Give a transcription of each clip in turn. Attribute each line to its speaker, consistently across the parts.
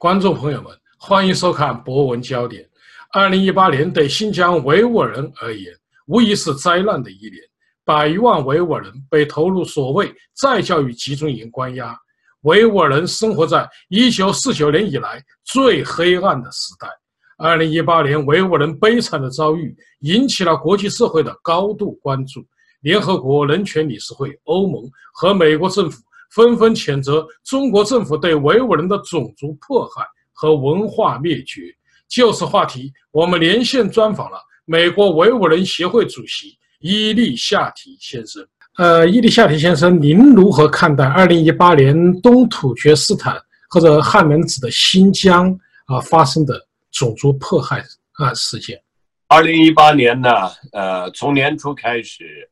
Speaker 1: 观众朋友们，欢迎收看《博文焦点》。二零一八年对新疆维吾尔人而言，无疑是灾难的一年。百余万维吾尔人被投入所谓再教育集中营关押，维吾尔人生活在一九四九年以来最黑暗的时代。二零一八年，维吾尔人悲惨的遭遇引起了国际社会的高度关注。联合国人权理事会、欧盟和美国政府。纷纷谴责中国政府对维吾尔人的种族迫害和文化灭绝。就此话题，我们连线专访了美国维吾尔人协会主席伊利夏提先生。呃，伊利夏提先生，您如何看待2018年东土厥斯坦或者汉人指的新疆啊发生的种族迫害啊事件
Speaker 2: ？2018年呢，呃，从年初开始。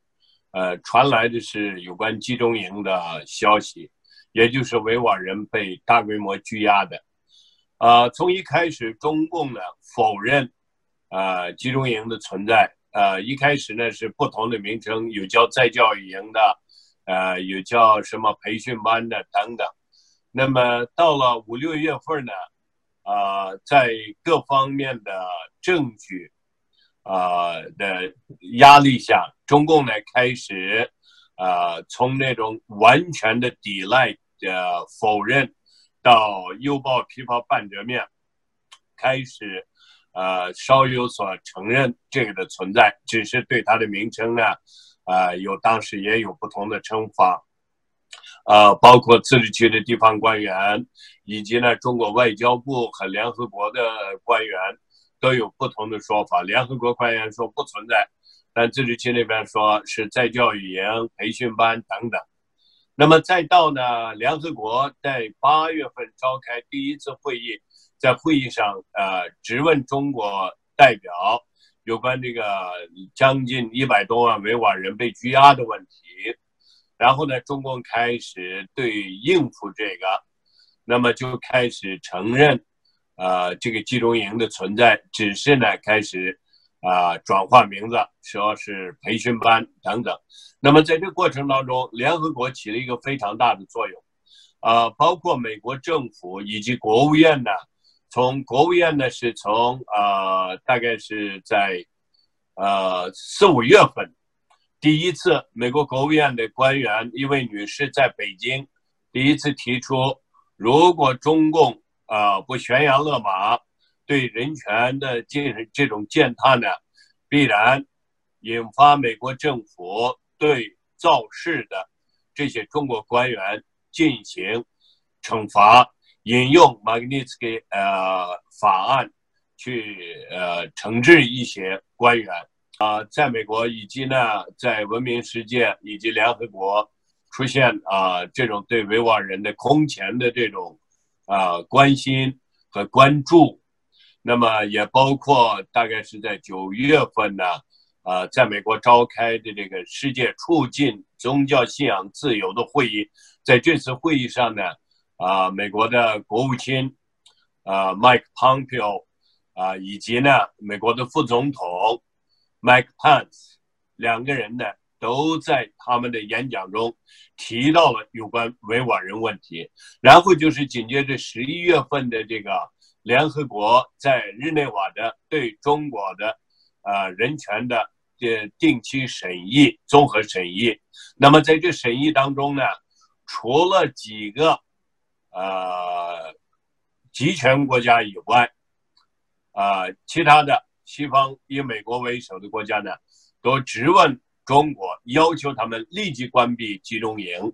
Speaker 2: 呃，传来的是有关集中营的消息，也就是维吾尔人被大规模拘押的。呃，从一开始，中共呢否认，呃，集中营的存在。呃，一开始呢是不同的名称，有叫再教育营的，呃，有叫什么培训班的等等。那么到了五六月份呢，啊，在各方面的证据。呃的压力下，中共呢开始，呃，从那种完全的抵赖、的否认，到犹抱琵琶半遮面，开始，呃，稍有所承认这个的存在，只是对它的名称呢，呃，有当时也有不同的称法，呃，包括自治区的地方官员，以及呢中国外交部和联合国的官员。都有不同的说法。联合国官员说不存在，但自治区那边说是在教育营、培训班等等。那么再到呢，联合国在八月份召开第一次会议，在会议上呃质问中国代表有关这个将近一百多万维吾尔人被拘押的问题。然后呢，中共开始对应付这个，那么就开始承认。呃，这个集中营的存在，只是呢开始，啊，转换名字，说是培训班等等。那么在这个过程当中，联合国起了一个非常大的作用，啊，包括美国政府以及国务院呢，从国务院呢是从啊，大概是在，呃四五月份，第一次美国国务院的官员一位女士在北京，第一次提出，如果中共。啊，不悬崖勒马，对人权的进行这种践踏呢，必然引发美国政府对造势的这些中国官员进行惩罚，引用马格尼茨基呃法案去呃惩治一些官员啊，在美国以及呢在文明世界以及联合国出现啊这种对维吾尔人的空前的这种。啊，关心和关注，那么也包括大概是在九月份呢，啊，在美国召开的这个世界促进宗教信仰自由的会议，在这次会议上呢，啊，美国的国务卿啊，Mike Pompeo 啊，以及呢，美国的副总统 Mike Pence 两个人呢。都在他们的演讲中提到了有关维吾尔人问题，然后就是紧接着十一月份的这个联合国在日内瓦的对中国的呃人权的这定期审议综合审议。那么在这审议当中呢，除了几个呃集权国家以外，啊，其他的西方以美国为首的国家呢，都质问。中国要求他们立即关闭集中营，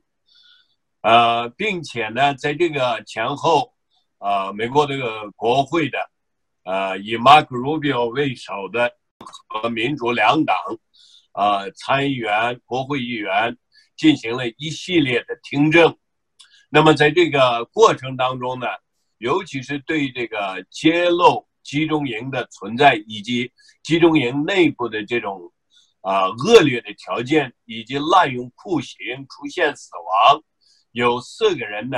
Speaker 2: 呃，并且呢，在这个前后，呃，美国这个国会的，呃，以马克·鲁比奥为首的和民主两党，呃，参议员、国会议员进行了一系列的听证。那么，在这个过程当中呢，尤其是对这个揭露集中营的存在以及集中营内部的这种。啊，恶劣的条件以及滥用酷刑出现死亡，有四个人呢，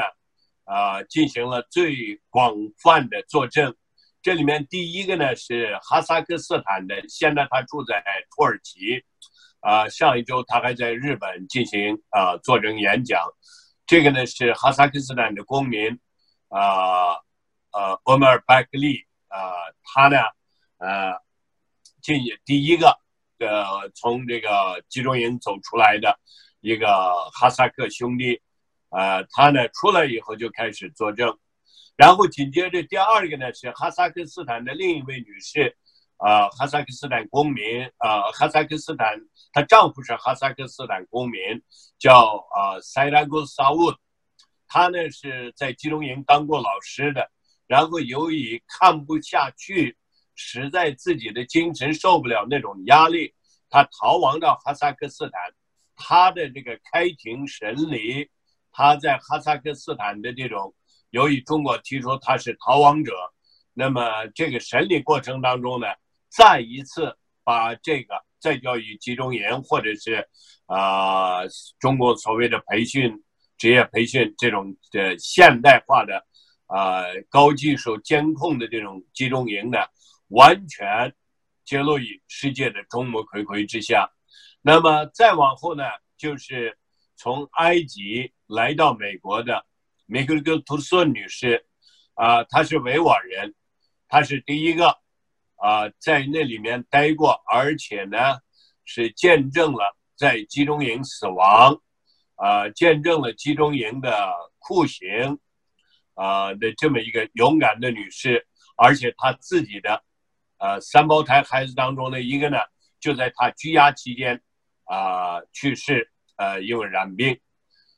Speaker 2: 啊，进行了最广泛的作证。这里面第一个呢是哈萨克斯坦的，现在他住在土耳其，啊，上一周他还在日本进行啊作证演讲。这个呢是哈萨克斯坦的公民，啊呃欧麦尔·巴克利啊，他呢呃进第一个呃从这个集中营走出来的一个哈萨克兄弟，呃，他呢出来以后就开始作证，然后紧接着第二个呢是哈萨克斯坦的另一位女士。啊，哈萨克斯坦公民啊，哈萨克斯坦，她丈夫是哈萨克斯坦公民，叫啊塞拉古萨乌，他呢是在集中营当过老师的，然后由于看不下去，实在自己的精神受不了那种压力，他逃亡到哈萨克斯坦，他的这个开庭审理，他在哈萨克斯坦的这种，由于中国提出他是逃亡者，那么这个审理过程当中呢。再一次把这个再教育集中营，或者是啊中国所谓的培训、职业培训这种的现代化的啊高技术监控的这种集中营呢，完全揭露于世界的众目睽睽之下。那么再往后呢，就是从埃及来到美国的梅格格图索女士，啊，她是维吾尔人，她是第一个。啊，在那里面待过，而且呢，是见证了在集中营死亡，啊，见证了集中营的酷刑，啊的这么一个勇敢的女士，而且她自己的，呃，三胞胎孩子当中的一个呢，就在她拘押期间，啊，去世，呃，因为染病。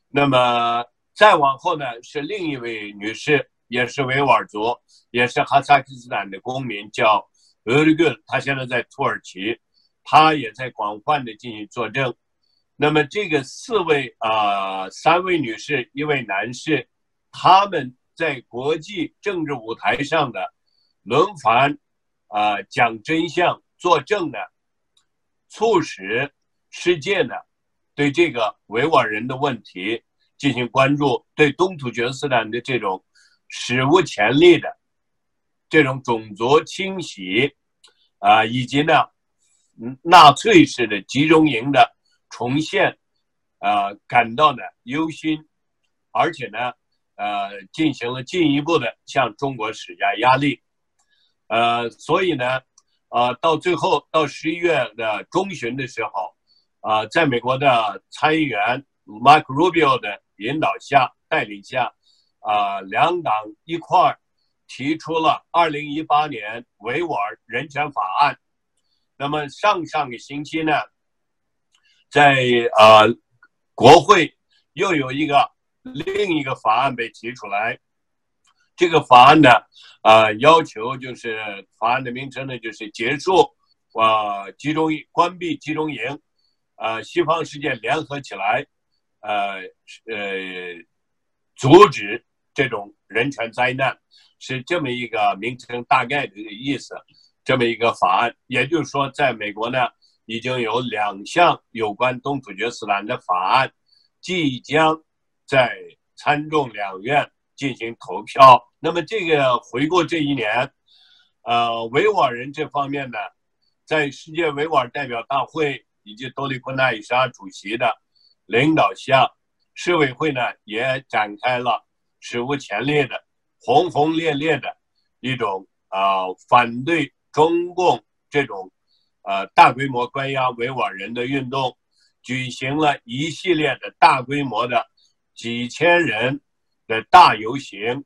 Speaker 2: 那么再往后呢，是另一位女士，也是维吾尔族，也是哈萨克斯坦的公民，叫。俄里根，她现在在土耳其，他也在广泛的进行作证。那么这个四位啊，三位女士，一位男士，他们在国际政治舞台上的轮番啊讲真相、作证呢，促使世界呢对这个维吾尔人的问题进行关注，对东突厥斯坦的这种史无前例的这种种族清洗。啊，以及呢，纳粹式的集中营的重现，啊，感到呢忧心，而且呢，呃，进行了进一步的向中国施加压力，呃，所以呢，呃，到最后到十一月的中旬的时候，啊，在美国的参议员 Mark Rubio 的引导下、带领下，啊，两党一块儿。提出了二零一八年维吾尔人权法案。那么上上个星期呢，在呃国会又有一个另一个法案被提出来。这个法案呢，啊要求就是法案的名称呢就是结束啊集中关闭集中营，呃西方世界联合起来，呃呃阻止这种人权灾难。是这么一个名称，大概的意思，这么一个法案，也就是说，在美国呢，已经有两项有关东突厥斯坦的法案，即将在参众两院进行投票。那么，这个回顾这一年，呃，维吾尔人这方面呢，在世界维吾尔代表大会以及多利坤纳伊沙主席的领导下，市委会呢也展开了史无前例的。轰轰烈烈的一种啊，反对中共这种呃大规模关押维吾尔人的运动，举行了一系列的大规模的几千人的大游行，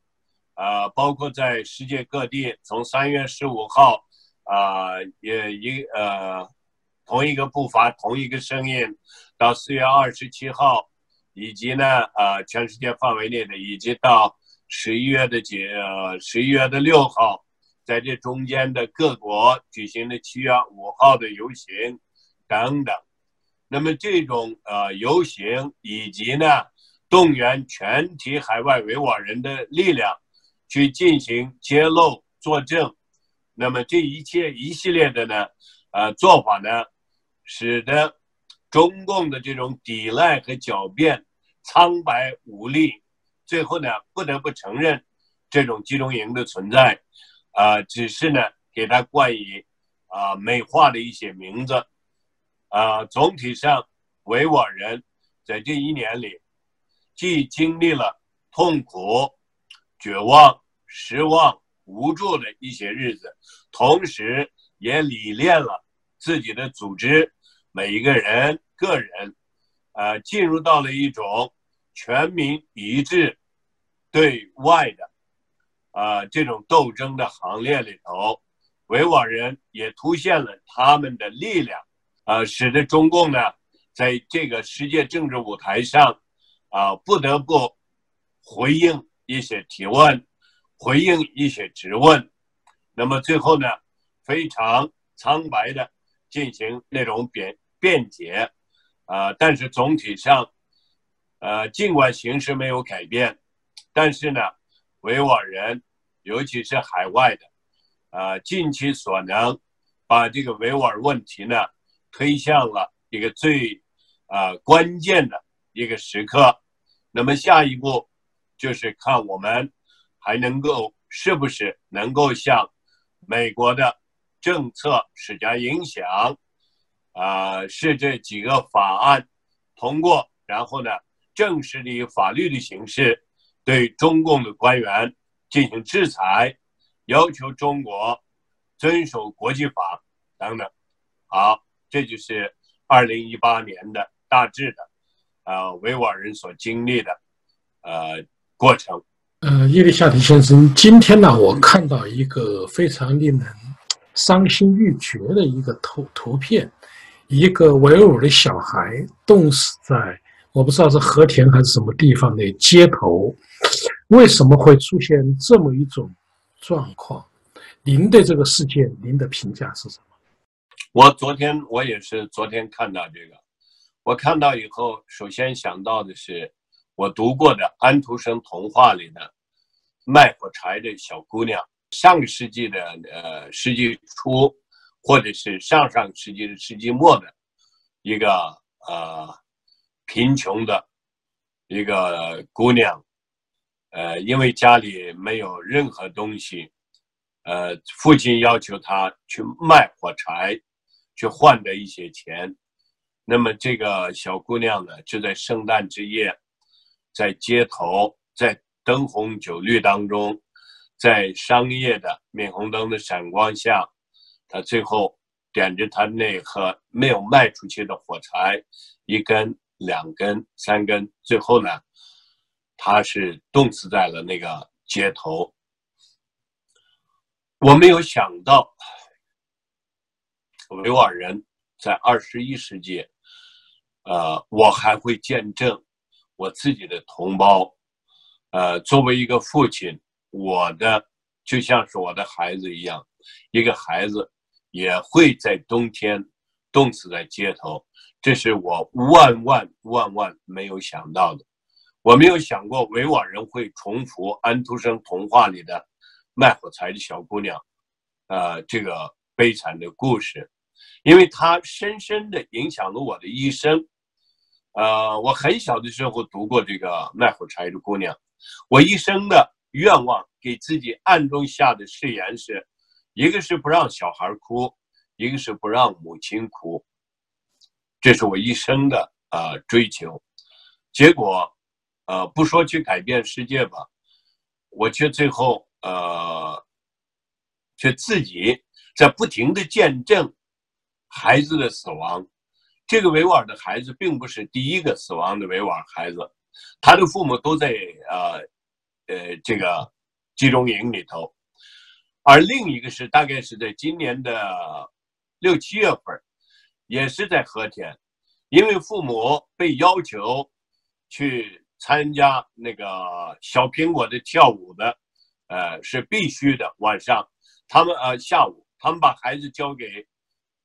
Speaker 2: 啊，包括在世界各地，从三月十五号啊，也一呃同一个步伐，同一个声音，到四月二十七号，以及呢呃全世界范围内的，以及到。十一月的几呃，十一月的六号，在这中间的各国举行的七月五号的游行等等，那么这种呃游行以及呢，动员全体海外维吾尔人的力量去进行揭露作证，那么这一切一系列的呢，呃做法呢，使得中共的这种抵赖和狡辩苍白无力。最后呢，不得不承认这种集中营的存在，啊，只是呢给他冠以啊美化的一些名字，啊，总体上维吾尔人在这一年里，既经历了痛苦、绝望、失望、无助的一些日子，同时也理练了自己的组织，每一个人个人，呃，进入到了一种全民一致对外的，啊，这种斗争的行列里头，维吾尔人也凸显了他们的力量，啊，使得中共呢，在这个世界政治舞台上，啊，不得不回应一些提问。回应一些质问，那么最后呢，非常苍白的进行那种辩辩解，啊，但是总体上，呃，尽管形势没有改变，但是呢，维吾尔人，尤其是海外的，啊，尽其所能，把这个维吾尔问题呢，推向了一个最啊关键的一个时刻。那么下一步就是看我们。还能够是不是能够向美国的政策施加影响？啊，是这几个法案通过，然后呢，正式的以法律的形式对中共的官员进行制裁，要求中国遵守国际法等等。好，这就是二零一八年的大致的，呃，维吾尔人所经历的呃过程。
Speaker 1: 呃，叶利夏提先生，今天呢，我看到一个非常令人伤心欲绝的一个图图片，一个维吾尔的小孩冻死在我不知道是和田还是什么地方的街头，为什么会出现这么一种状况？您对这个事件，您的评价是什么？
Speaker 2: 我昨天我也是昨天看到这个，我看到以后，首先想到的是。我读过的安徒生童话里的卖火柴的小姑娘，上个世纪的呃世纪初，或者是上上世纪的世纪末的一个呃贫穷的一个姑娘，呃，因为家里没有任何东西，呃，父亲要求她去卖火柴，去换得一些钱。那么这个小姑娘呢，就在圣诞之夜。在街头，在灯红酒绿当中，在商业的霓虹灯的闪光下，他最后点着他那盒没有卖出去的火柴，一根、两根、三根，最后呢，他是冻死在了那个街头。我没有想到，维吾尔人在二十一世纪，呃，我还会见证。我自己的同胞，呃，作为一个父亲，我的就像是我的孩子一样，一个孩子也会在冬天冻死在街头，这是我万万万万没有想到的。我没有想过维吾尔人会重复安徒生童话里的卖火柴的小姑娘，呃，这个悲惨的故事，因为它深深的影响了我的一生。呃，我很小的时候读过这个卖火柴的姑娘。我一生的愿望，给自己暗中下的誓言是：一个是不让小孩哭，一个是不让母亲哭。这是我一生的呃追求。结果，呃，不说去改变世界吧，我却最后呃，却自己在不停的见证孩子的死亡。这个维吾尔的孩子并不是第一个死亡的维吾尔孩子，他的父母都在呃呃这个集中营里头，而另一个是大概是在今年的六七月份，也是在和田，因为父母被要求去参加那个小苹果的跳舞的，呃是必须的。晚上他们呃下午他们把孩子交给。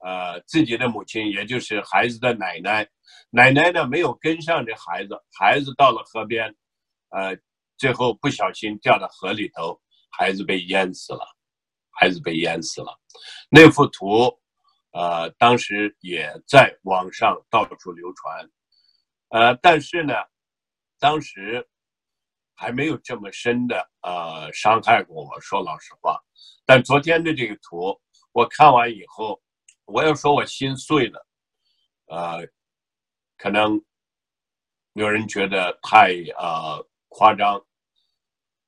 Speaker 2: 呃，自己的母亲，也就是孩子的奶奶，奶奶呢没有跟上这孩子，孩子到了河边，呃，最后不小心掉到河里头，孩子被淹死了，孩子被淹死了。那幅图，呃，当时也在网上到处流传，呃，但是呢，当时还没有这么深的呃伤害过我，说老实话。但昨天的这个图，我看完以后。我要说，我心碎了，呃，可能有人觉得太呃夸张，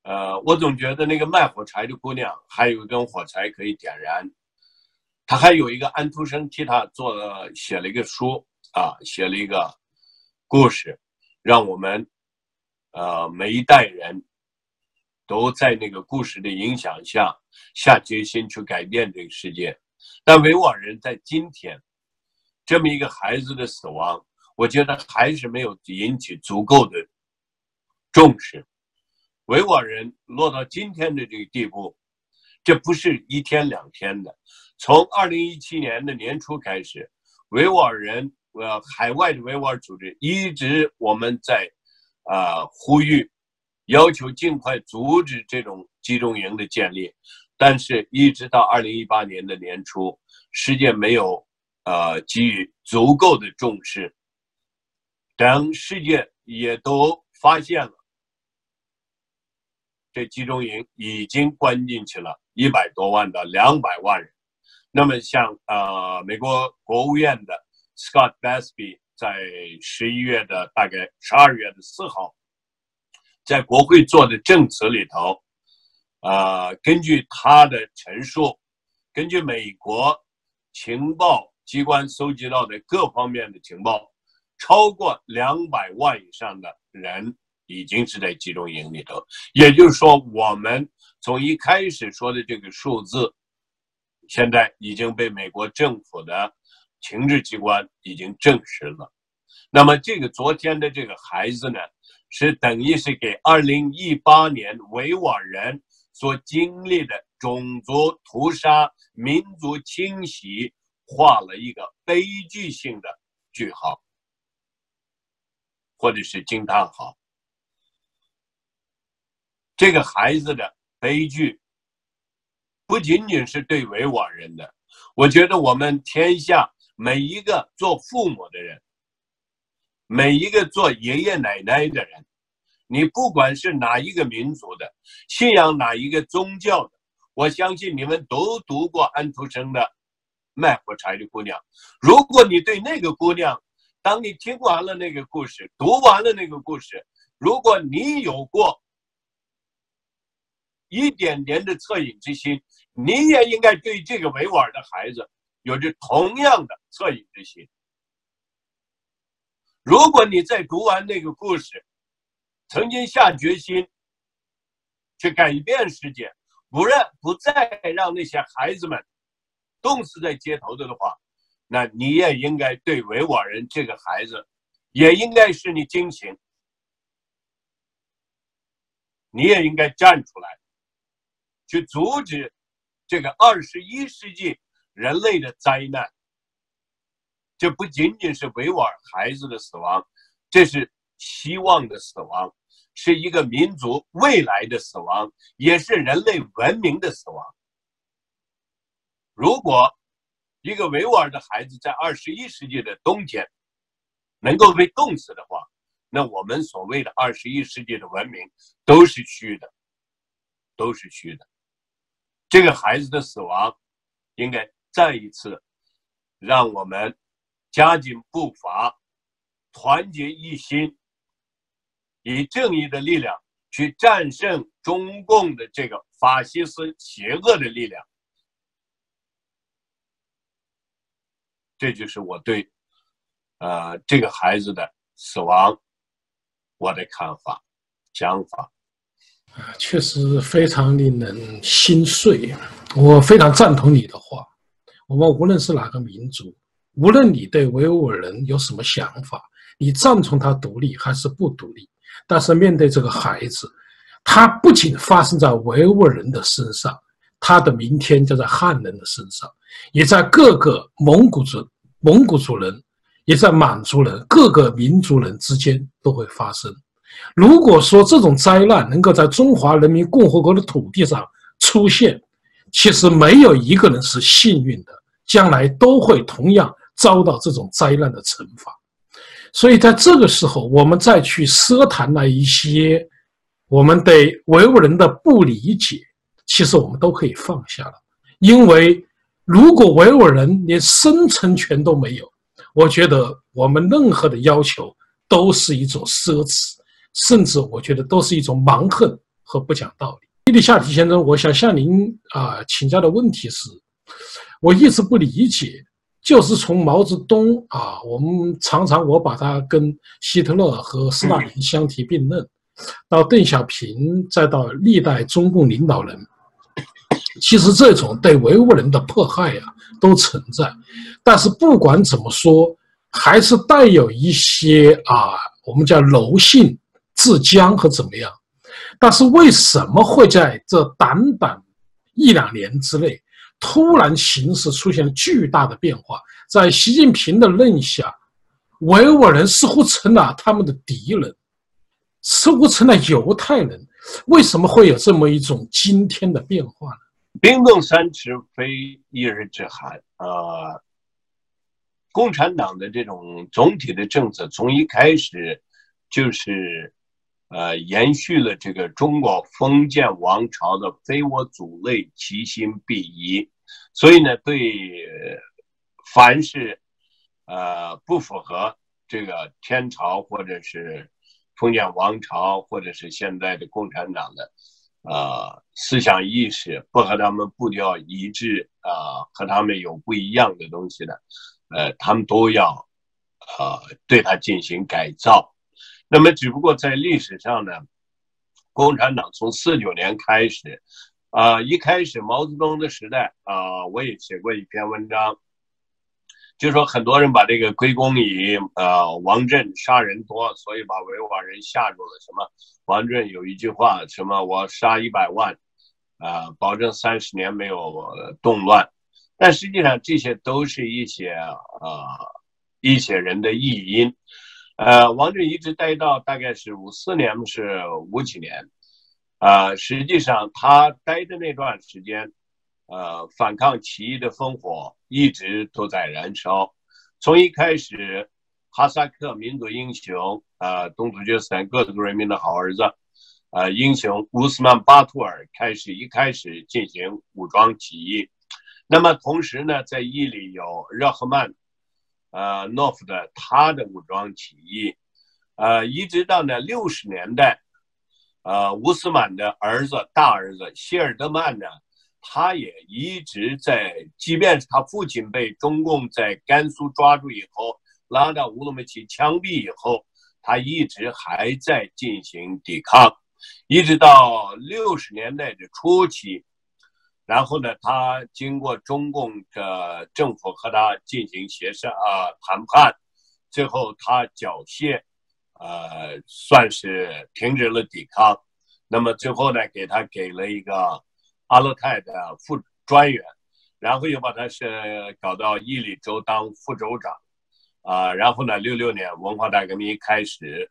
Speaker 2: 呃，我总觉得那个卖火柴的姑娘还有一根火柴可以点燃。她还有一个安徒生替她做了写了一个书啊，写了一个故事，让我们呃每一代人都在那个故事的影响下下决心去改变这个世界。但维吾尔人在今天这么一个孩子的死亡，我觉得还是没有引起足够的重视。维吾尔人落到今天的这个地步，这不是一天两天的。从二零一七年的年初开始，维吾尔人呃海外的维吾尔组织一直我们在啊呼吁，要求尽快阻止这种集中营的建立，但是一直到二零一八年的年初，世界没有呃给予足够的重视。等世界也都发现了。这集中营已经关进去了一百多万到两百万人。那么，像呃，美国国务院的 Scott Besby 在十一月的大概十二月的四号，在国会做的证词里头，呃，根据他的陈述，根据美国情报机关搜集到的各方面的情报，超过两百万以上的人。已经是在集中营里头，也就是说，我们从一开始说的这个数字，现在已经被美国政府的情治机关已经证实了。那么，这个昨天的这个孩子呢，是等于是给二零一八年维吾尔人所经历的种族屠杀、民族清洗画了一个悲剧性的句号，或者是惊叹号。这个孩子的悲剧，不仅仅是对维吾尔人的，我觉得我们天下每一个做父母的人，每一个做爷爷奶奶的人，你不管是哪一个民族的，信仰哪一个宗教的，我相信你们都读过安徒生的《卖火柴的姑娘》。如果你对那个姑娘，当你听完了那个故事，读完了那个故事，如果你有过，一点点的恻隐之心，你也应该对这个维吾尔的孩子有着同样的恻隐之心。如果你在读完那个故事，曾经下决心去改变世界，不让不再让那些孩子们冻死在街头的的话，那你也应该对维吾尔人这个孩子，也应该是你惊醒，你也应该站出来。去阻止这个二十一世纪人类的灾难，这不仅仅是维吾尔孩子的死亡，这是希望的死亡，是一个民族未来的死亡，也是人类文明的死亡。如果一个维吾尔的孩子在二十一世纪的冬天能够被冻死的话，那我们所谓的二十一世纪的文明都是虚的，都是虚的。这个孩子的死亡，应该再一次让我们加紧步伐，团结一心，以正义的力量去战胜中共的这个法西斯邪恶的力量。这就是我对，呃，这个孩子的死亡我的看法、想法。
Speaker 1: 确实非常令人心碎。我非常赞同你的话。我们无论是哪个民族，无论你对维吾尔人有什么想法，你赞同他独立还是不独立，但是面对这个孩子，他不仅发生在维吾尔人的身上，他的明天就在汉人的身上，也在各个蒙古族、蒙古族人，也在满族人各个民族人之间都会发生。如果说这种灾难能够在中华人民共和国的土地上出现，其实没有一个人是幸运的，将来都会同样遭到这种灾难的惩罚。所以在这个时候，我们再去奢谈那一些我们对维吾人的不理解，其实我们都可以放下了。因为如果维吾人连生存权都没有，我觉得我们任何的要求都是一种奢侈。甚至我觉得都是一种蛮横和不讲道理。伊丽夏提先生，我想向您啊请教的问题是，我一直不理解，就是从毛泽东啊，我们常常我把他跟希特勒和斯大林相提并论，到邓小平，再到历代中共领导人，其实这种对维吾尔人的迫害呀都存在，但是不管怎么说，还是带有一些啊，我们叫柔性、自僵和怎么样。但是为什么会在这短短一两年之内，突然形势出现了巨大的变化？在习近平的任下，维吾尔人似乎成了他们的敌人，似乎成了犹太人。为什么会有这么一种今天的变化呢？
Speaker 2: 冰冻三尺非一日之寒啊！共产党的这种总体的政策，从一开始就是。呃，延续了这个中国封建王朝的“非我族类，其心必异”，所以呢，对凡是呃不符合这个天朝或者是封建王朝或者是现在的共产党的呃思想意识，不和他们步调一致啊，和他们有不一样的东西的，呃，他们都要呃对他进行改造。那么，只不过在历史上呢，共产党从四九年开始，啊，一开始毛泽东的时代啊，我也写过一篇文章，就说很多人把这个归功于呃王震杀人多，所以把维吾尔人吓住了。什么王震有一句话，什么我杀一百万，啊，保证三十年没有动乱。但实际上，这些都是一些啊一些人的意淫。呃，王震一直待到大概是五四年，是五几年，啊，实际上他待的那段时间，呃，反抗起义的烽火一直都在燃烧。从一开始，哈萨克民族英雄，呃，东突厥斯坦各族人民的好儿子，呃，英雄乌斯曼巴图尔开始一开始进行武装起义。那么同时呢，在伊犁有热赫曼。呃，诺夫的他的武装起义，呃，一直到呢六十年代，呃，乌斯曼的儿子大儿子希尔德曼呢，他也一直在，即便是他父亲被中共在甘肃抓住以后，拉到乌鲁木齐枪毙以后，他一直还在进行抵抗，一直到六十年代的初期。然后呢，他经过中共的政府和他进行协商啊谈判，最后他缴械，呃，算是停止了抵抗。那么最后呢，给他给了一个阿勒泰的副专员，然后又把他是搞到伊犁州当副州长，啊，然后呢，六六年文化大革命一开始。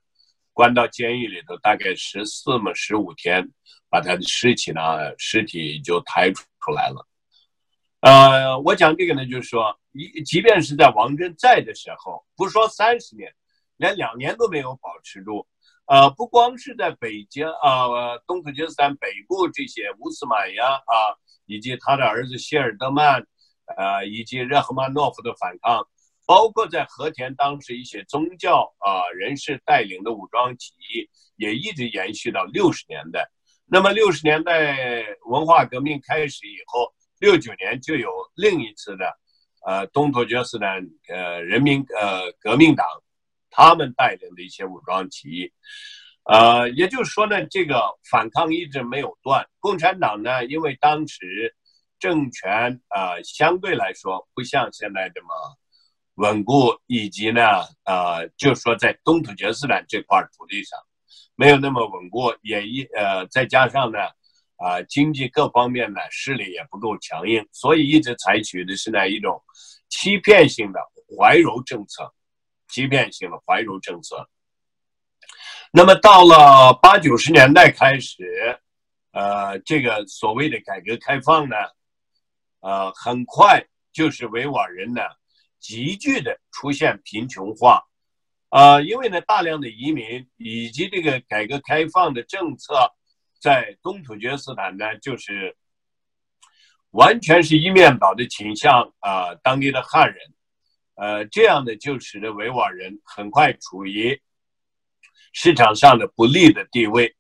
Speaker 2: 关到监狱里头，大概十四么十五天，把他的尸体呢，尸体就抬出出来了。呃，我讲这个呢，就是说，一即便是在王震在的时候，不说三十年，连两年都没有保持住。呃，不光是在北京啊，东突厥斯坦北部这些乌斯满呀啊，以及他的儿子希尔德曼，呃，以及热赫曼诺夫的反抗。包括在和田当时一些宗教啊人士带领的武装起义，也一直延续到六十年代。那么六十年代文化革命开始以后，六九年就有另一次的，呃，东突厥斯坦呃人民呃革命党，他们带领的一些武装起义，呃，也就是说呢，这个反抗一直没有断。共产党呢，因为当时政权啊相对来说不像现在这么。稳固以及呢，呃，就说在东突厥斯坦这块土地上，没有那么稳固，也一呃，再加上呢，啊，经济各方面呢势力也不够强硬，所以一直采取的是那一种欺骗性的怀柔政策，欺骗性的怀柔政策。那么到了八九十年代开始，呃，这个所谓的改革开放呢，呃，很快就是维吾尔人呢。急剧的出现贫穷化，啊，因为呢，大量的移民以及这个改革开放的政策，在东土厥斯坦呢，就是完全是一面倒的倾向啊，当地的汉人，呃，这样的就使得维吾尔人很快处于市场上的不利的地位。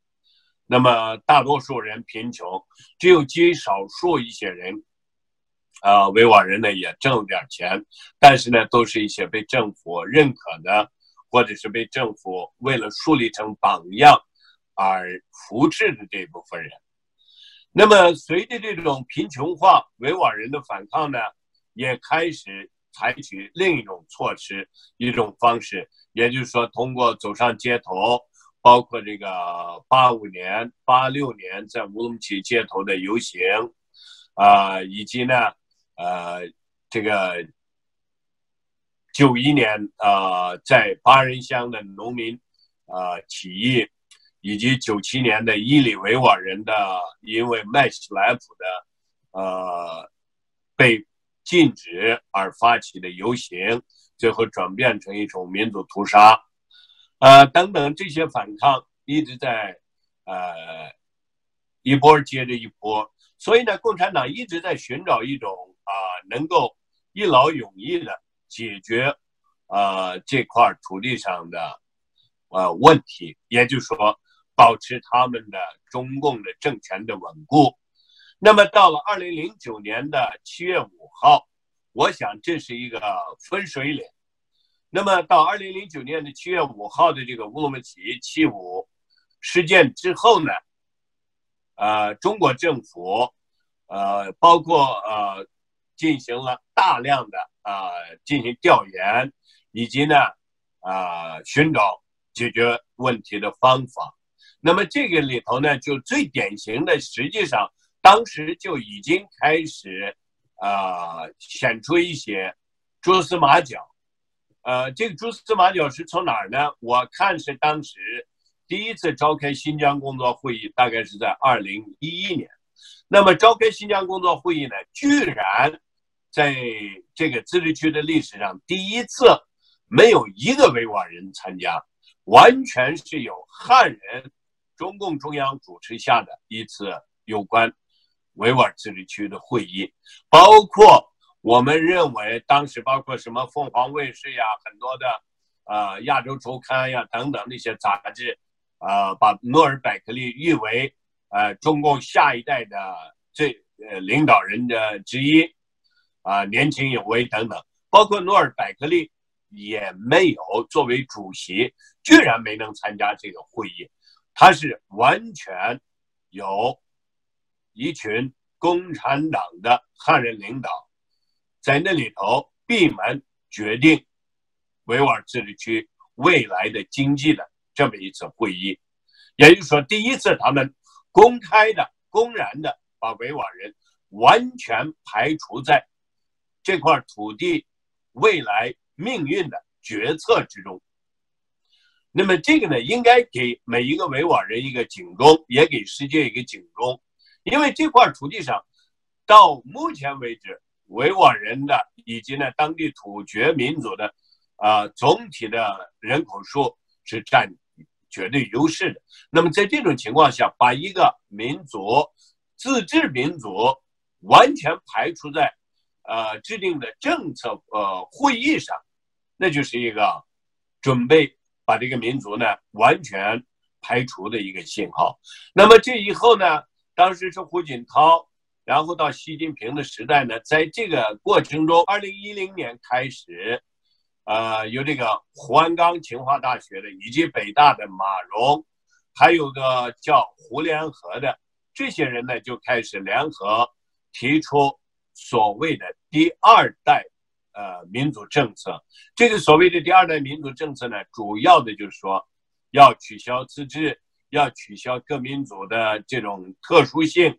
Speaker 2: 那么大多数人贫穷，只有极少数一些人，啊，维吾尔人呢也挣了点钱，但是呢，都是一些被政府认可的，或者是被政府为了树立成榜样而扶持的这部分人。那么，随着这种贫穷化，维吾尔人的反抗呢，也开始采取另一种措施，一种方式，也就是说，通过走上街头，包括这个八五年、八六年在乌鲁木齐街头的游行，啊，以及呢，呃，这个九一年啊，在巴人乡的农民啊起义。以及九七年的伊里维吾尔人的因为麦西莱普的呃被禁止而发起的游行，最后转变成一种民族屠杀，呃等等这些反抗一直在呃一波接着一波，所以呢，共产党一直在寻找一种啊能够一劳永逸的解决呃这块土地上的呃问题，也就是说。保持他们的中共的政权的稳固。那么到了二零零九年的七月五号，我想这是一个分水岭。那么到二零零九年的七月五号的这个乌鲁木齐七五事件之后呢，呃，中国政府呃，包括呃，进行了大量的啊进行调研，以及呢啊寻找解决问题的方法。那么这个里头呢，就最典型的，实际上当时就已经开始，啊，显出一些蛛丝马脚。呃，这个蛛丝马脚是从哪儿呢？我看是当时第一次召开新疆工作会议，大概是在二零一一年。那么召开新疆工作会议呢，居然在这个自治区的历史上第一次没有一个维吾尔人参加，完全是由汉人。中共中央主持下的一次有关维吾尔自治区的会议，包括我们认为当时包括什么凤凰卫视呀、很多的啊亚洲周刊呀等等那些杂志，啊把诺尔百克利誉为呃中共下一代的最呃领导人的之一，啊年轻有为等等，包括诺尔百克利也没有作为主席，居然没能参加这个会议。他是完全有一群共产党的汉人领导在那里头闭门决定维吾尔自治区未来的经济的这么一次会议，也就是说，第一次他们公开的、公然的把维吾尔人完全排除在这块土地未来命运的决策之中。那么这个呢，应该给每一个维吾尔人一个警钟，也给世界一个警钟，因为这块土地上，到目前为止，维吾尔人的以及呢当地土厥民族的，啊总体的人口数是占绝对优势的。那么在这种情况下，把一个民族自治民族完全排除在，呃制定的政策呃会议上，那就是一个准备。把这个民族呢完全排除的一个信号。那么这以后呢，当时是胡锦涛，然后到习近平的时代呢，在这个过程中，二零一零年开始，呃，由这个胡鞍钢清华大学的，以及北大的马荣，还有个叫胡联合的这些人呢，就开始联合提出所谓的第二代。呃，民主政策，这个所谓的第二代民主政策呢，主要的就是说，要取消自治，要取消各民族的这种特殊性，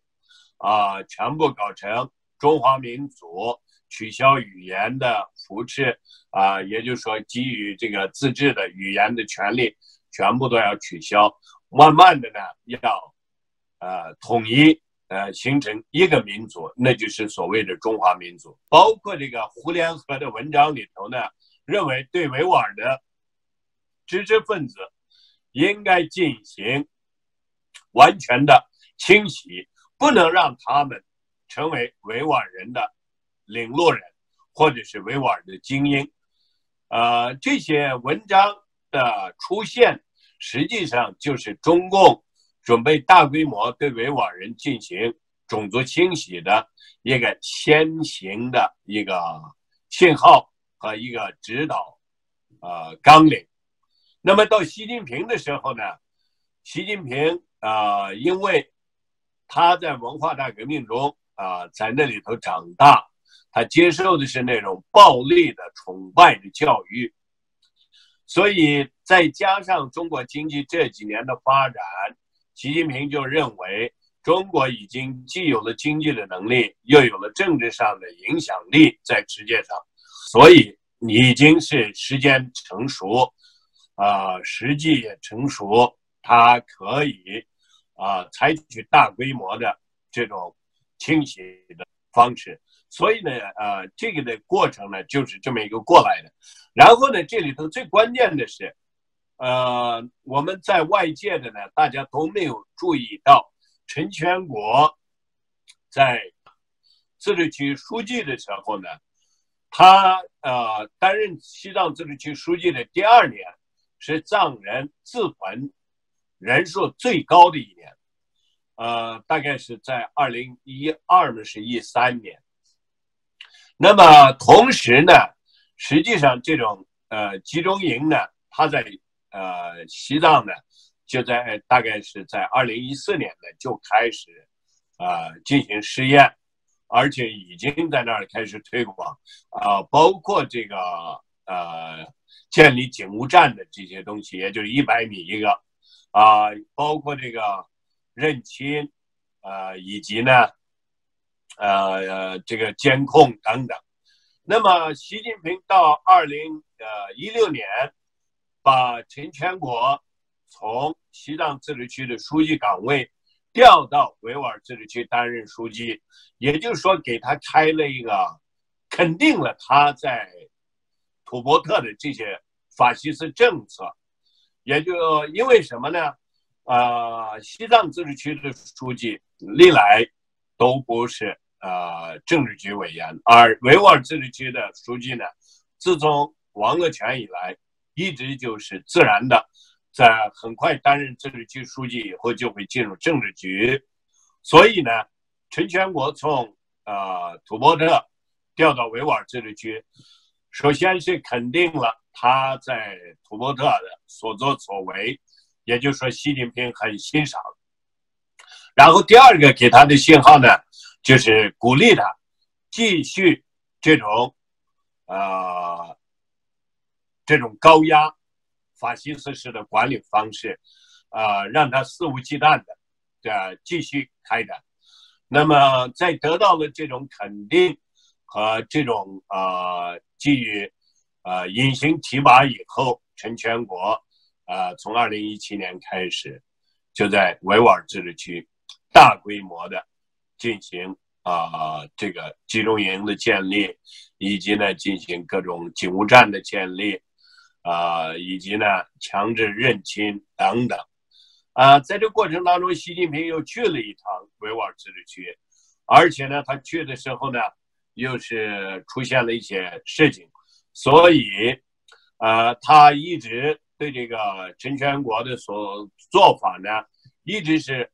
Speaker 2: 啊，全部搞成中华民族，取消语言的扶持，啊，也就是说，给予这个自治的语言的权利，全部都要取消，慢慢的呢，要，呃，统一。呃，形成一个民族，那就是所谓的中华民族。包括这个胡联合的文章里头呢，认为对维吾尔的知识分子应该进行完全的清洗，不能让他们成为维吾尔人的领路人，或者是维吾尔的精英。呃，这些文章的出现，实际上就是中共准备大规模对维吾尔人进行种族清洗的一个先行的一个信号和一个指导，呃纲领。那么到习近平的时候呢，习近平啊，因为他在文化大革命中啊，在那里头长大，他接受的是那种暴力的崇拜的教育，所以再加上中国经济这几年的发展。习近平就认为，中国已经既有了经济的能力，又有了政治上的影响力在世界上，所以已经是时间成熟，啊，时机也成熟，它可以啊采取大规模的这种清洗的方式。所以呢，呃，这个的过程呢就是这么一个过来的。然后呢，这里头最关键的是。呃，我们在外界的呢，大家都没有注意到，陈全国在自治区书记的时候呢，他呃担任西藏自治区书记的第二年，是藏人自焚人数最高的一年，呃，大概是在二零一二呢，是一三年。那么同时呢，实际上这种呃集中营呢，它在呃，西藏呢，就在大概是在二零一四年呢就开始，呃，进行试验，而且已经在那儿开始推广，啊，包括这个呃，建立警务站的这些东西，也就是一百米一个，啊，包括这个认亲，呃，以及呢，呃，这个监控等等。那么，习近平到二零呃一六年。把陈全国从西藏自治区的书记岗位调到维吾尔自治区担任书记，也就是说，给他开了一个，肯定了他在土伯特的这些法西斯政策。也就因为什么呢？呃，西藏自治区的书记历来都不是呃政治局委员，而维吾尔自治区的书记呢，自从王鄂权以来。一直就是自然的，在很快担任自治区书记以后，就会进入政治局。所以呢，陈全国从呃土伯特调到维吾尔自治区，首先是肯定了他在土伯特的所作所为，也就是说习近平很欣赏。然后第二个给他的信号呢，就是鼓励他继续这种呃。这种高压、法西斯式的管理方式，啊，让他肆无忌惮的，呃，继续开展。那么，在得到了这种肯定和这种啊，基于啊隐形提拔以后，陈全国啊，从二零一七年开始，就在维吾尔自治区大规模的进行啊这个集中营的建立，以及呢进行各种警务站的建立。啊，以及呢，强制认亲等等，啊，在这过程当中，习近平又去了一趟维吾尔自治区，而且呢，他去的时候呢，又是出现了一些事情，所以，呃，他一直对这个陈全国的所做法呢，一直是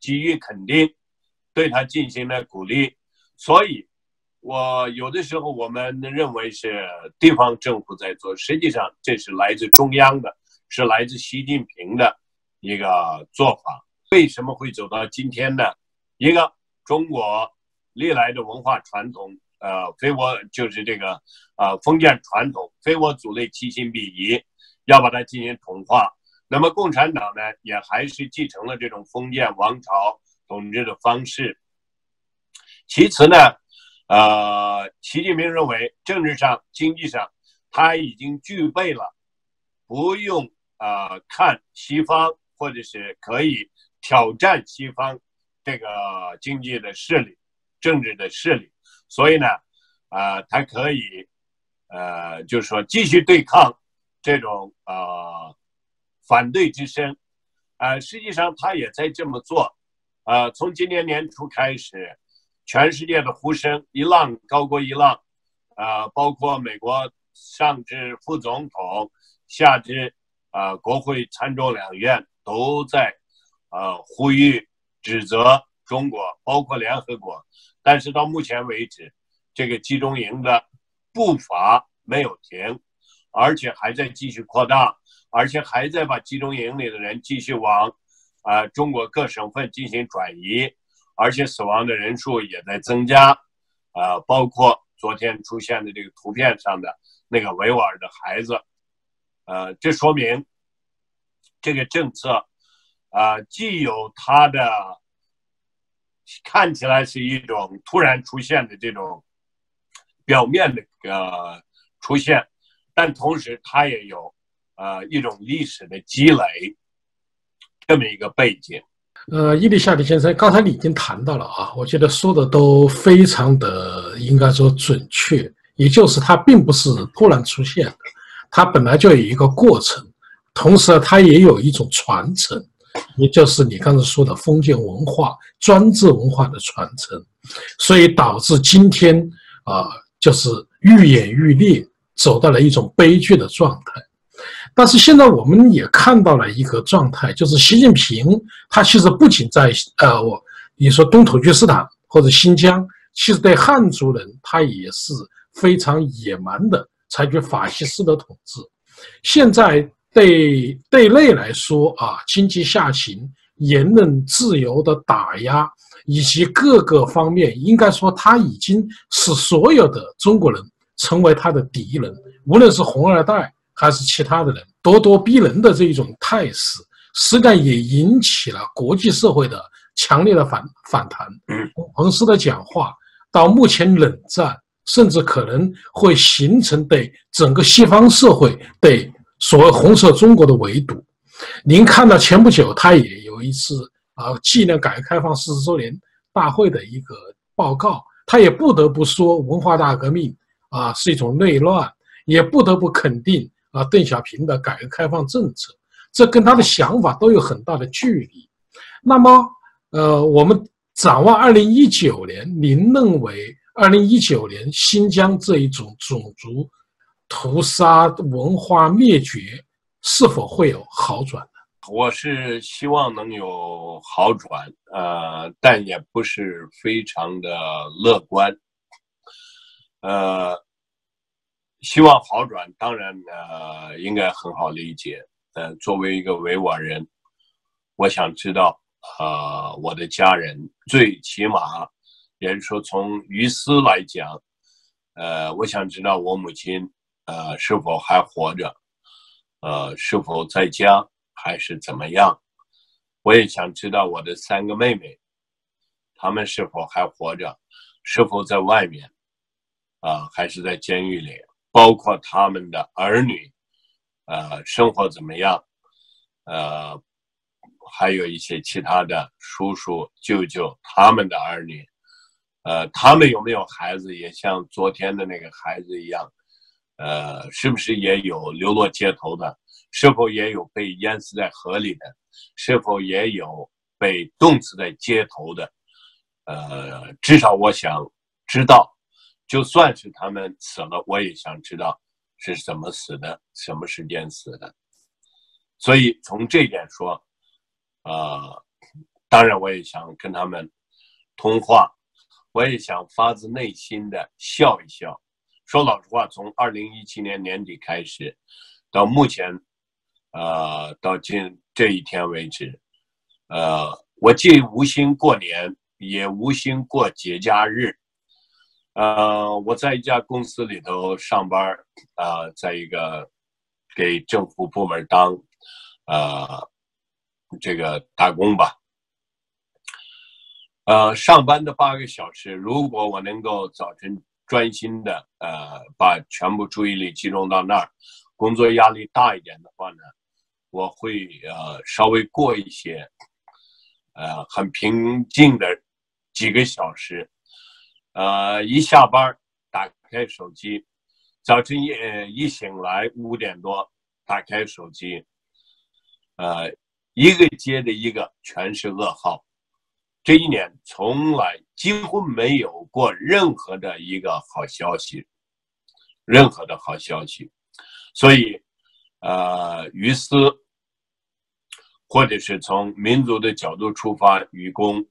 Speaker 2: 给予肯定，对他进行了鼓励，所以。我有的时候我们认为是地方政府在做，实际上这是来自中央的，是来自习近平的一个做法。为什么会走到今天呢？一个中国历来的文化传统，呃，非我就是这个，呃，封建传统，非我族类，其心必异，要把它进行同化。那么共产党呢，也还是继承了这种封建王朝统治的方式。其次呢？呃，习近平认为，政治上、经济上，他已经具备了不用啊看西方，或者是可以挑战西方这个经济的势力、政治的势力，所以呢，啊，他可以呃，就是说继续对抗这种啊反对之声，啊，实际上他也在这么做，啊，从今年年初开始。全世界的呼声一浪高过一浪，啊，包括美国上至副总统，下至啊国会参众两院都在啊呼吁指责中国，包括联合国，但是到目前为止，这个集中营的步伐没有停，而且还在继续扩大，而且还在把集中营里的人继续往啊中国各省份进行转移，而且死亡的人数也在增加，啊，包括昨天出现的这个图片上的那个维吾尔的孩子，呃，这说明这个政策啊，既有它的看起来是一种突然出现的这种表面的呃出现，但同时它也有呃一种历史的积累这么一个背景。
Speaker 1: 呃，伊丽夏迪先生，刚才你已经谈到了啊，我觉得说的都非常的应该说准确，也就是它并不是突然出现的，它本来就有一个过程，同时它也有一种传承。也就是你刚才说的封建文化、专制文化的传承，所以导致今天啊，就是愈演愈烈，走到了一种悲剧的状态。但是现在我们也看到了一个状态，就是习近平他其实不仅在呃，我你说东土居斯坦或者新疆，其实对汉族人他也是非常野蛮的，采取法西斯的统治。现在。对对内来说啊，经济下行、言论自由的打压，以及各个方面，应该说他已经使所有的中国人成为他的敌人。无论是红二代还是其他的人，咄咄逼人的这一种态势，实际上也引起了国际社会的强烈的反反弹。彭斯的讲话到目前冷战，甚至可能会形成对整个西方社会对。所谓红色中国的围堵，您看到前不久他也有一次啊纪念改革开放四十周年大会的一个报告，他也不得不说文化大革命啊是一种内乱，也不得不肯定啊邓小平的改革开放政策，这跟他的想法都有很大的距离。那么，呃，我们展望二零一九年，您认为二零一九年新疆这一种种族？屠杀、文化灭绝是否会有好转呢？
Speaker 2: 我是希望能有好转，呃，但也不是非常的乐观。呃，希望好转，当然呃应该很好理解。呃，作为一个维吾尔人，我想知道，呃，我的家人最起码，也就说从于私来讲，呃，我想知道我母亲。呃，是否还活着？呃，是否在家，还是怎么样？我也想知道我的三个妹妹，她们是否还活着？是否在外面？啊，还是在监狱里？包括他们的儿女，呃，生活怎么样？呃，还有一些其他的叔叔、舅舅，他们的儿女，呃，他们有没有孩子？也像昨天的那个孩子一样。呃，是不是也有流落街头的？是否也有被淹死在河里的？是否也有被冻死在街头的？呃，至少我想知道，就算是他们死了，我也想知道是怎么死的，什么时间死的。所以从这点说，呃，当然我也想跟他们通话，我也想发自内心的笑一笑。说老实话，从二零一七年年底开始，到目前，呃，到今这一天为止，呃，我既无心过年，也无心过节假日，呃，我在一家公司里头上班，啊，在一个给政府部门当，呃，这个打工吧，呃，上班的八个小时，如果我能够早晨。专心的，呃，把全部注意力集中到那儿，工作压力大一点的话呢，我会呃稍微过一些，呃，很平静的几个小时，呃，一下班打开手机，早晨一一醒来五点多打开手机，呃，一个接着一个全是噩耗。这一年从来几乎没有过任何的一个好消息，任何的好消息，所以，呃，于斯或者是从民族的角度出发愚公，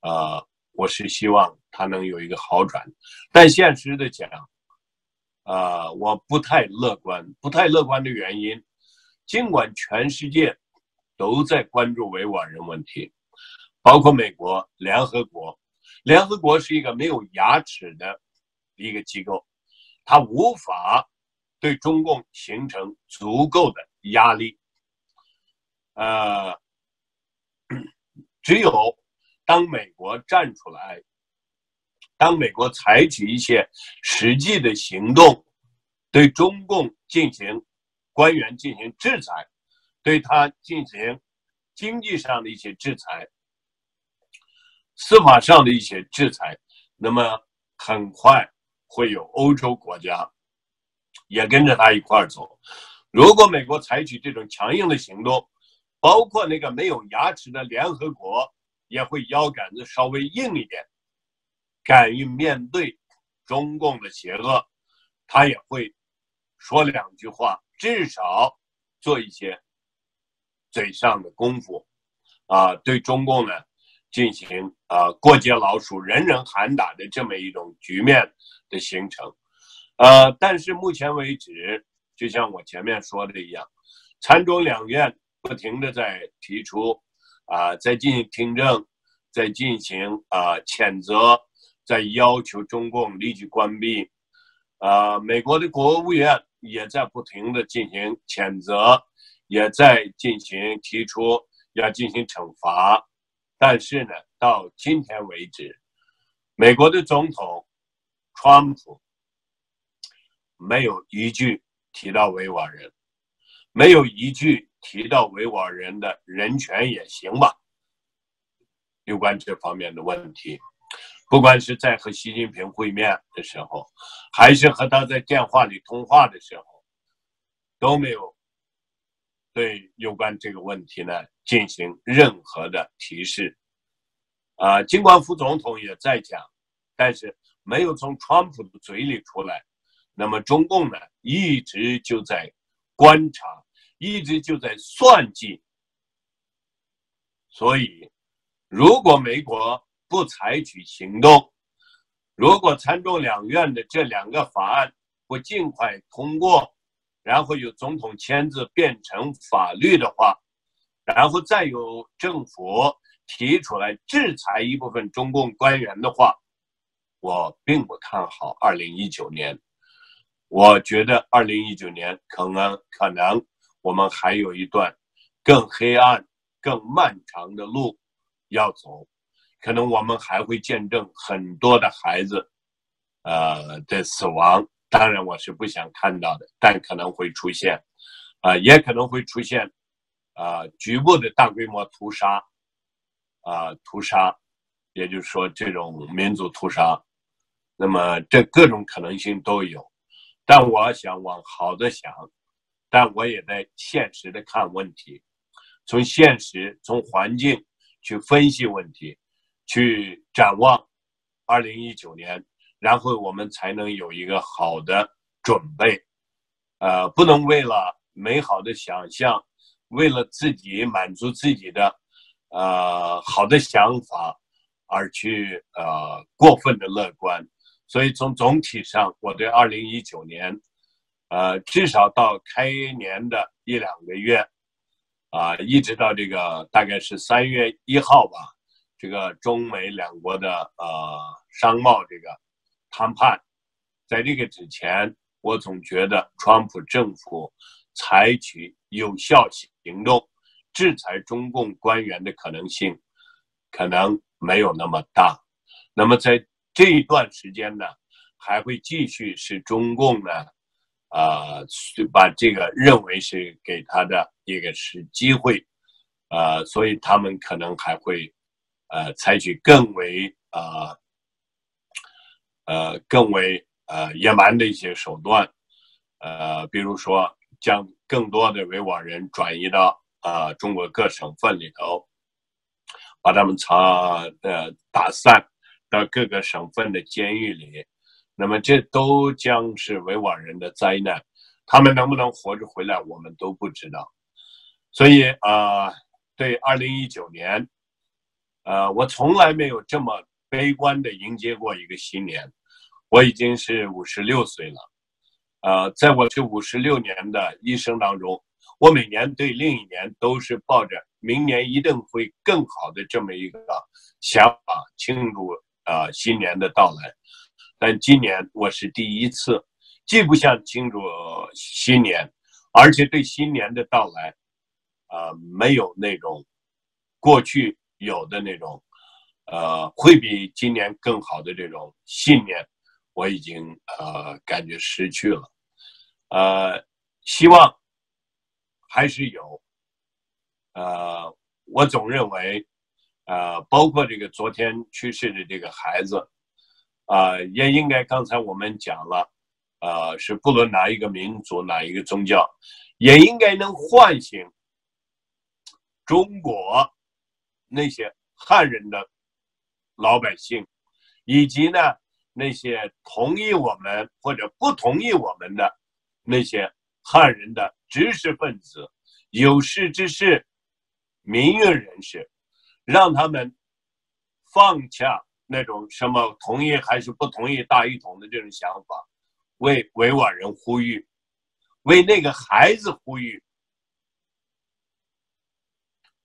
Speaker 2: 啊，我是希望他能有一个好转，但现实的讲，啊，我不太乐观。不太乐观的原因，尽管全世界都在关注维吾尔人问题，包括美国、联合国，联合国是一个没有牙齿的一个机构，它无法。对中共形成足够的压力，呃，只有当美国站出来，当美国采取一些实际的行动，对中共进行官员进行制裁，对他进行经济上的一些制裁、司法上的一些制裁，那么很快会有欧洲国家。也跟着他一块儿走。如果美国采取这种强硬的行动，包括那个没有牙齿的联合国也会腰杆子稍微硬一点，敢于面对中共的邪恶，他也会说两句话，至少做一些嘴上的功夫，啊，对中共呢进行啊过街老鼠、人人喊打的这么一种局面的形成。呃，但是目前为止，就像我前面说的一样，参众两院不停的在提出，啊，在进行听证，在进行啊谴责，在要求中共立即关闭，啊，美国的国务院也在不停的进行谴责，也在进行提出要进行惩罚，但是呢，到今天为止，美国的总统川普。没有一句提到维吾尔人，没有一句提到维吾尔人的人权也行吧。有关这方面的问题，不管是在和习近平会面的时候，还是和他在电话里通话的时候，都没有对有关这个问题呢进行任何的提示。啊，尽管副总统也在讲，但是没有从川普的嘴里出来。那么中共呢，一直就在观察，一直就在算计。所以，如果美国不采取行动，如果参众两院的这两个法案不尽快通过，然后由总统签字变成法律的话，然后再由政府提出来制裁一部分中共官员的话，我并不看好二零一九年。我觉得二零一九年可能可能我们还有一段更黑暗、更漫长的路要走，可能我们还会见证很多的孩子，呃的死亡。当然我是不想看到的，但可能会出现，啊，也可能会出现，啊，局部的大规模屠杀，啊，屠杀，也就是说这种民族屠杀，那么这各种可能性都有。但我想往好的想，但我也在现实的看问题，从现实、从环境去分析问题，去展望二零一九年，然后我们才能有一个好的准备。呃，不能为了美好的想象，为了自己满足自己的呃好的想法而去呃过分的乐观。所以从总体上，我对二零一九年，呃，至少到开年的一两个月，啊，一直到这个大概是三月一号吧，这个中美两国的呃商贸这个谈判，在这个之前，我总觉得川普政府采取有效行动制裁中共官员的可能性，可能没有那么大。那么在这一段时间呢，还会继续是中共呢，啊，把这个认为是给他的一个是机会，呃，所以他们可能还会，呃，采取更为啊，呃，更为呃野蛮的一些手段，呃，比如说将更多的维吾尔人转移到啊中国各省份里头，把他们查呃打散。到各个省份的监狱里，那么这都将是维吾尔人的灾难。他们能不能活着回来，我们都不知道。所以啊，对二零一九年，呃，我从来没有这么悲观的迎接过一个新年。我已经是五十六岁了，呃，在我这五十六年的一生当中，我每年对另一年都是抱着明年一定会更好的这么一个想法庆祝呃新年的到来。但今年我是第一次，既不想庆祝新年，而且对新年的到来。呃，没有那种过去有的那种，呃，会比今年更好的这种信念，我已经呃感觉失去了。呃，希望还是有。呃，我总认为，呃，包括这个昨天去世的这个孩子，啊，也应该刚才我们讲了，呃，是不论哪一个民族、哪一个宗教，也应该能唤醒。中国那些汉人的老百姓，以及呢那些同意我们或者不同意我们的那些汉人的知识分子、有识之士、民运人士，让他们放下那种什么同意还是不同意大一统的这种想法，为维吾尔人呼吁，为那个孩子呼吁。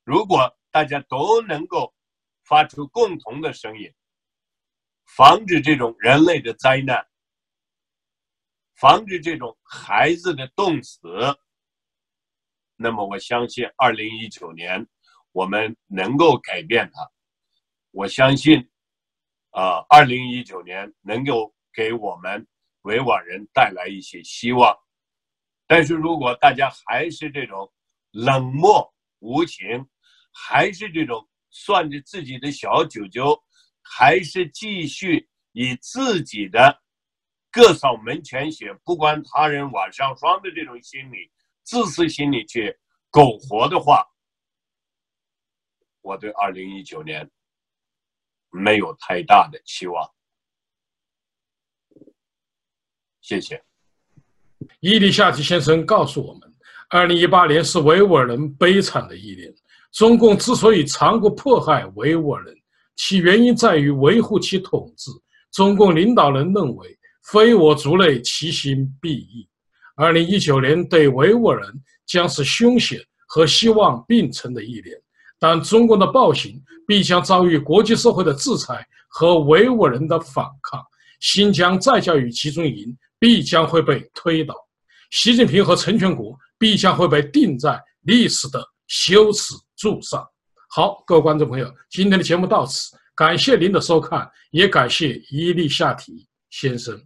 Speaker 2: 如果大家都能够发出共同的声音，防止这种人类的灾难，防止这种孩子的冻死，那么我相信，二零一九年我们能够改变它。我相信，啊，二零一九年能够给我们维吾尔人带来一些希望。但是如果大家还是这种冷漠无情，还是这种算着自己的小九九，还是继续以自己的各扫门前雪，不管他人瓦上霜的这种心理、自私心理去苟活的话，我对二零一九年没有太大的期望。谢谢。
Speaker 1: 伊丽夏提先生告诉我们，二零一八年是维吾尔人悲惨的一年。中共之所以残酷迫害维吾尔人，其原因在于维护其统治。中共领导人认为，非我族类，其心必异。二零一九年对维吾尔人将是凶险和希望并存的一年，但中国的暴行必将遭遇国际社会的制裁和维吾尔人的反抗。新疆再教育集中营必将会被推倒，习近平和陈全国必将会被钉在历史的羞耻。柱上，好，各位观众朋友，今天的节目到此，感谢您的收看，也感谢伊利夏提先生。